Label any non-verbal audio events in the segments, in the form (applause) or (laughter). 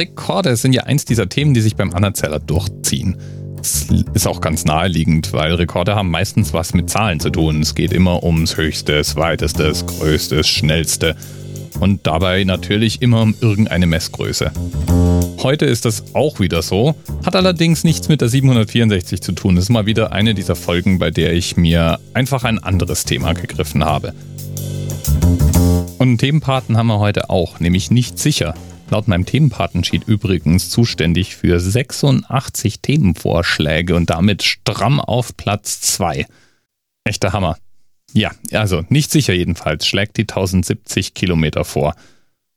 Rekorde sind ja eins dieser Themen, die sich beim Anerzähler durchziehen. Das ist auch ganz naheliegend, weil Rekorde haben meistens was mit Zahlen zu tun. Es geht immer ums Höchste, das Weiteste, das Größte, das Schnellste. Und dabei natürlich immer um irgendeine Messgröße. Heute ist das auch wieder so, hat allerdings nichts mit der 764 zu tun. Das ist mal wieder eine dieser Folgen, bei der ich mir einfach ein anderes Thema gegriffen habe. Und einen Themenpaten haben wir heute auch, nämlich nicht sicher. Laut meinem Themenpatensheet übrigens zuständig für 86 Themenvorschläge und damit stramm auf Platz 2. Echter Hammer. Ja, also nicht sicher jedenfalls, schlägt die 1070 Kilometer vor.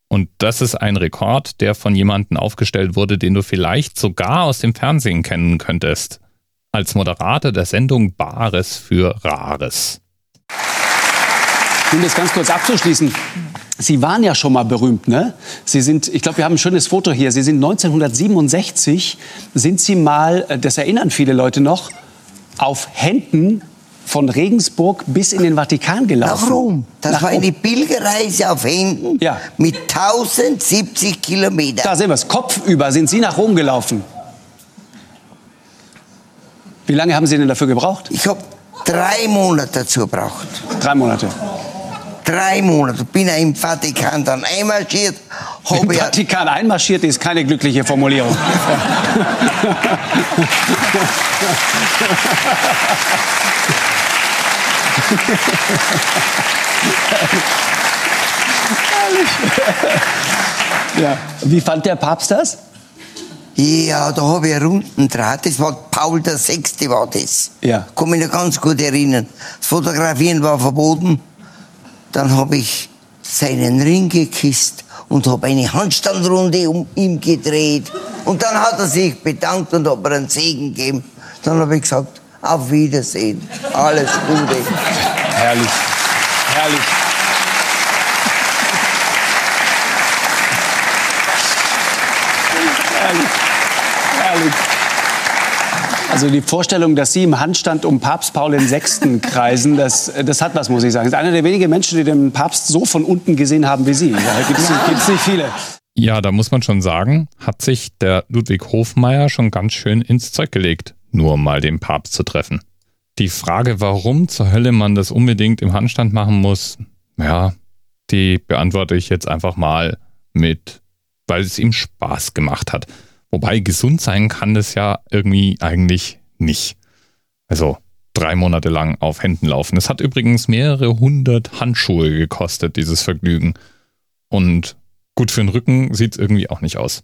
Und das ist ein Rekord, der von jemandem aufgestellt wurde, den du vielleicht sogar aus dem Fernsehen kennen könntest. Als Moderator der Sendung Bares für Rares. Um das ganz kurz abzuschließen, Sie waren ja schon mal berühmt, ne? Sie sind, ich glaube, wir haben ein schönes Foto hier. Sie sind 1967, sind Sie mal, äh, das erinnern viele Leute noch, auf Händen von Regensburg bis in den Vatikan gelaufen. Nach Rom. Das Nach war Rom. eine Pilgerreise auf Händen Ja. mit 1070 Kilometern. Da sehen wir es. Kopfüber sind Sie nach Rom gelaufen. Wie lange haben Sie denn dafür gebraucht? Ich habe drei Monate dazu gebraucht. Drei Monate. Drei Monate. Bin ja im Vatikan dann einmarschiert. Im Vatikan einmarschiert ist keine glückliche Formulierung. ja. Wie fand der Papst das? ja, da habe ich einen runden Draht. Das war Paul VI. war das. Ja. Kann mich noch ganz gut erinnern. Das Fotografieren war verboten. Dann habe ich seinen Ring gekisst und habe eine Handstandrunde um ihn gedreht. Und dann hat er sich bedankt und hat mir einen Segen gegeben. Dann habe ich gesagt, auf Wiedersehen. Alles Gute. Herrlich. Herrlich. Herrlich. Herrlich. Also die Vorstellung, dass Sie im Handstand um Papst Paul VI. (laughs) kreisen, das, das hat was, muss ich sagen. Das ist einer der wenigen Menschen, die den Papst so von unten gesehen haben wie Sie. Da gibt es nicht viele. Ja, da muss man schon sagen, hat sich der Ludwig Hofmeier schon ganz schön ins Zeug gelegt, nur mal den Papst zu treffen. Die Frage, warum zur Hölle man das unbedingt im Handstand machen muss, ja, die beantworte ich jetzt einfach mal mit, weil es ihm Spaß gemacht hat. Wobei gesund sein kann das ja irgendwie eigentlich nicht. Also drei Monate lang auf Händen laufen. Es hat übrigens mehrere hundert Handschuhe gekostet, dieses Vergnügen. Und gut für den Rücken sieht es irgendwie auch nicht aus.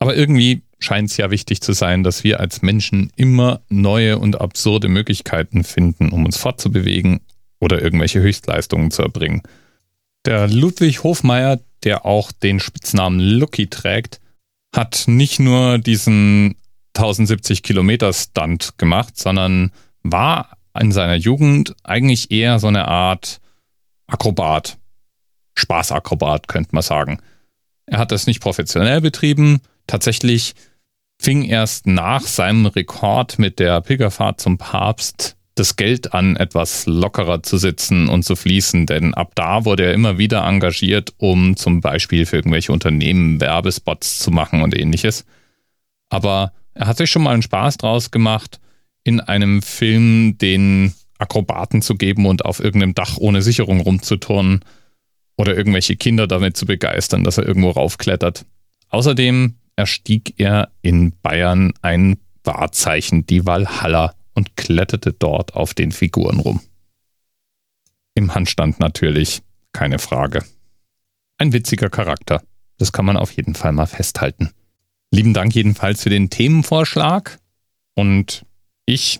Aber irgendwie scheint es ja wichtig zu sein, dass wir als Menschen immer neue und absurde Möglichkeiten finden, um uns fortzubewegen oder irgendwelche Höchstleistungen zu erbringen. Der Ludwig Hofmeier, der auch den Spitznamen Lucky trägt, hat nicht nur diesen 1070 Kilometer Stunt gemacht, sondern war in seiner Jugend eigentlich eher so eine Art Akrobat. Spaßakrobat, könnte man sagen. Er hat das nicht professionell betrieben. Tatsächlich fing erst nach seinem Rekord mit der Pilgerfahrt zum Papst das Geld an, etwas lockerer zu sitzen und zu fließen, denn ab da wurde er immer wieder engagiert, um zum Beispiel für irgendwelche Unternehmen Werbespots zu machen und ähnliches. Aber er hat sich schon mal einen Spaß draus gemacht, in einem Film den Akrobaten zu geben und auf irgendeinem Dach ohne Sicherung rumzuturnen oder irgendwelche Kinder damit zu begeistern, dass er irgendwo raufklettert. Außerdem erstieg er in Bayern ein Wahrzeichen, die Walhalla, und kletterte dort auf den Figuren rum. Im Handstand natürlich, keine Frage. Ein witziger Charakter, das kann man auf jeden Fall mal festhalten. Lieben Dank jedenfalls für den Themenvorschlag und ich,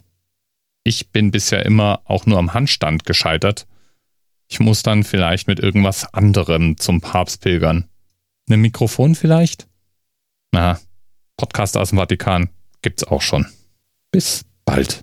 ich bin bisher immer auch nur am Handstand gescheitert. Ich muss dann vielleicht mit irgendwas anderem zum Papst pilgern. Ein Mikrofon vielleicht? Na, Podcast aus dem Vatikan gibt's auch schon. Bis bald.